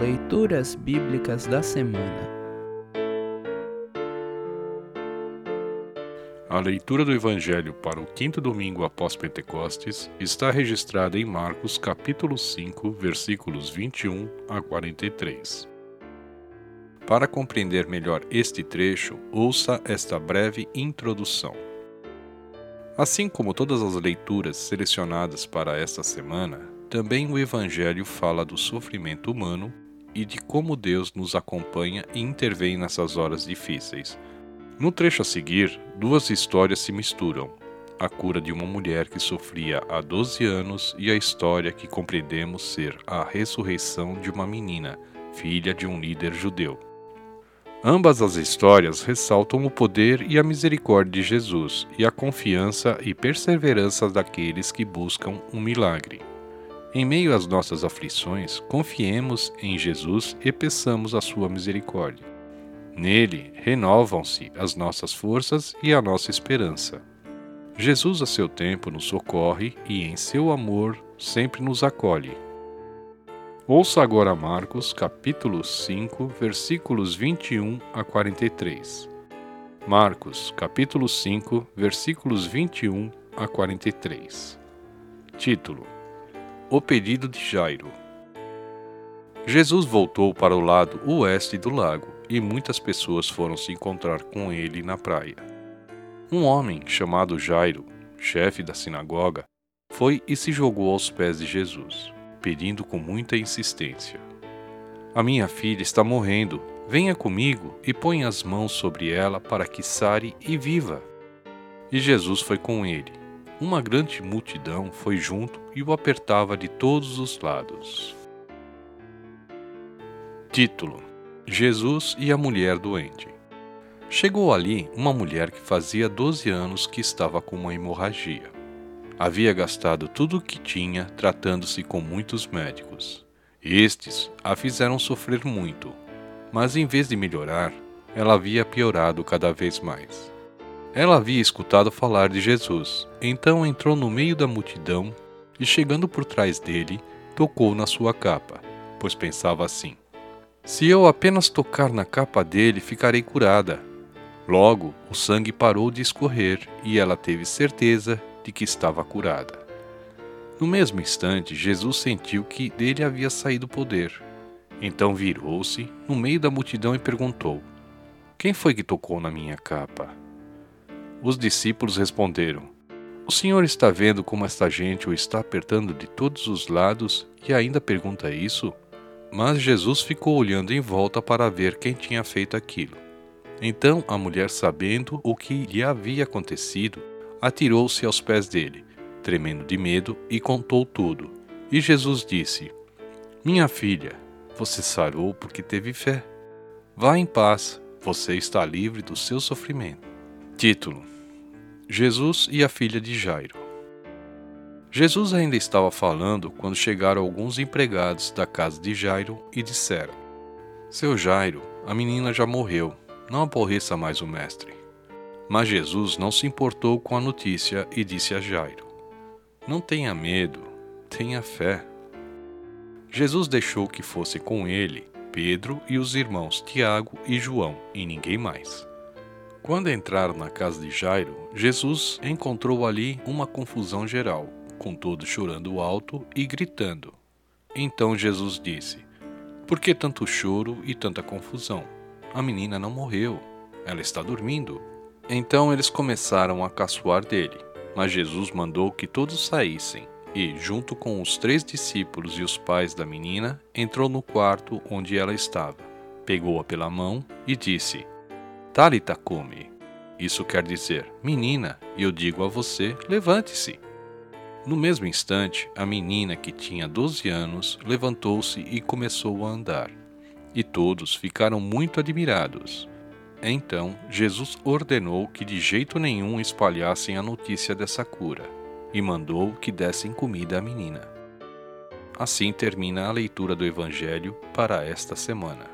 Leituras Bíblicas da Semana A leitura do Evangelho para o quinto domingo após Pentecostes está registrada em Marcos capítulo 5, versículos 21 a 43. Para compreender melhor este trecho, ouça esta breve introdução. Assim como todas as leituras selecionadas para esta semana, também o Evangelho fala do sofrimento humano e de como Deus nos acompanha e intervém nessas horas difíceis. No trecho a seguir, duas histórias se misturam: a cura de uma mulher que sofria há 12 anos e a história que compreendemos ser a ressurreição de uma menina, filha de um líder judeu. Ambas as histórias ressaltam o poder e a misericórdia de Jesus e a confiança e perseverança daqueles que buscam um milagre. Em meio às nossas aflições, confiemos em Jesus e peçamos a sua misericórdia. Nele renovam-se as nossas forças e a nossa esperança. Jesus, a seu tempo, nos socorre e, em seu amor, sempre nos acolhe. Ouça agora Marcos, capítulo 5, versículos 21 a 43. Marcos, capítulo 5, versículos 21 a 43. Título: O pedido de Jairo. Jesus voltou para o lado oeste do lago e muitas pessoas foram se encontrar com ele na praia. Um homem chamado Jairo, chefe da sinagoga, foi e se jogou aos pés de Jesus pedindo com muita insistência: A minha filha está morrendo. Venha comigo e ponha as mãos sobre ela para que sare e viva. E Jesus foi com ele. Uma grande multidão foi junto e o apertava de todos os lados. Título: Jesus e a mulher doente. Chegou ali uma mulher que fazia 12 anos que estava com uma hemorragia. Havia gastado tudo o que tinha tratando-se com muitos médicos. Estes a fizeram sofrer muito, mas em vez de melhorar, ela havia piorado cada vez mais. Ela havia escutado falar de Jesus, então entrou no meio da multidão e, chegando por trás dele, tocou na sua capa, pois pensava assim: Se eu apenas tocar na capa dele, ficarei curada. Logo, o sangue parou de escorrer e ela teve certeza de que estava curada. No mesmo instante, Jesus sentiu que dele havia saído poder. Então virou-se no meio da multidão e perguntou: Quem foi que tocou na minha capa? Os discípulos responderam: O senhor está vendo como esta gente o está apertando de todos os lados e ainda pergunta isso? Mas Jesus ficou olhando em volta para ver quem tinha feito aquilo. Então a mulher, sabendo o que lhe havia acontecido, atirou-se aos pés dele, tremendo de medo, e contou tudo. E Jesus disse: Minha filha, você sarou porque teve fé. Vá em paz, você está livre do seu sofrimento. Título: Jesus e a filha de Jairo. Jesus ainda estava falando quando chegaram alguns empregados da casa de Jairo e disseram: Seu Jairo, a menina já morreu, não aborreça mais o mestre. Mas Jesus não se importou com a notícia e disse a Jairo: Não tenha medo, tenha fé. Jesus deixou que fosse com ele Pedro e os irmãos Tiago e João, e ninguém mais. Quando entraram na casa de Jairo, Jesus encontrou ali uma confusão geral, com todos chorando alto e gritando. Então Jesus disse: Por que tanto choro e tanta confusão? A menina não morreu, ela está dormindo. Então eles começaram a caçoar dele. Mas Jesus mandou que todos saíssem, e, junto com os três discípulos e os pais da menina, entrou no quarto onde ela estava, pegou-a pela mão e disse: Talita come. Isso quer dizer, menina, eu digo a você, levante-se. No mesmo instante, a menina, que tinha doze anos, levantou-se e começou a andar. E todos ficaram muito admirados. Então Jesus ordenou que de jeito nenhum espalhassem a notícia dessa cura e mandou que dessem comida à menina. Assim termina a leitura do Evangelho para esta semana.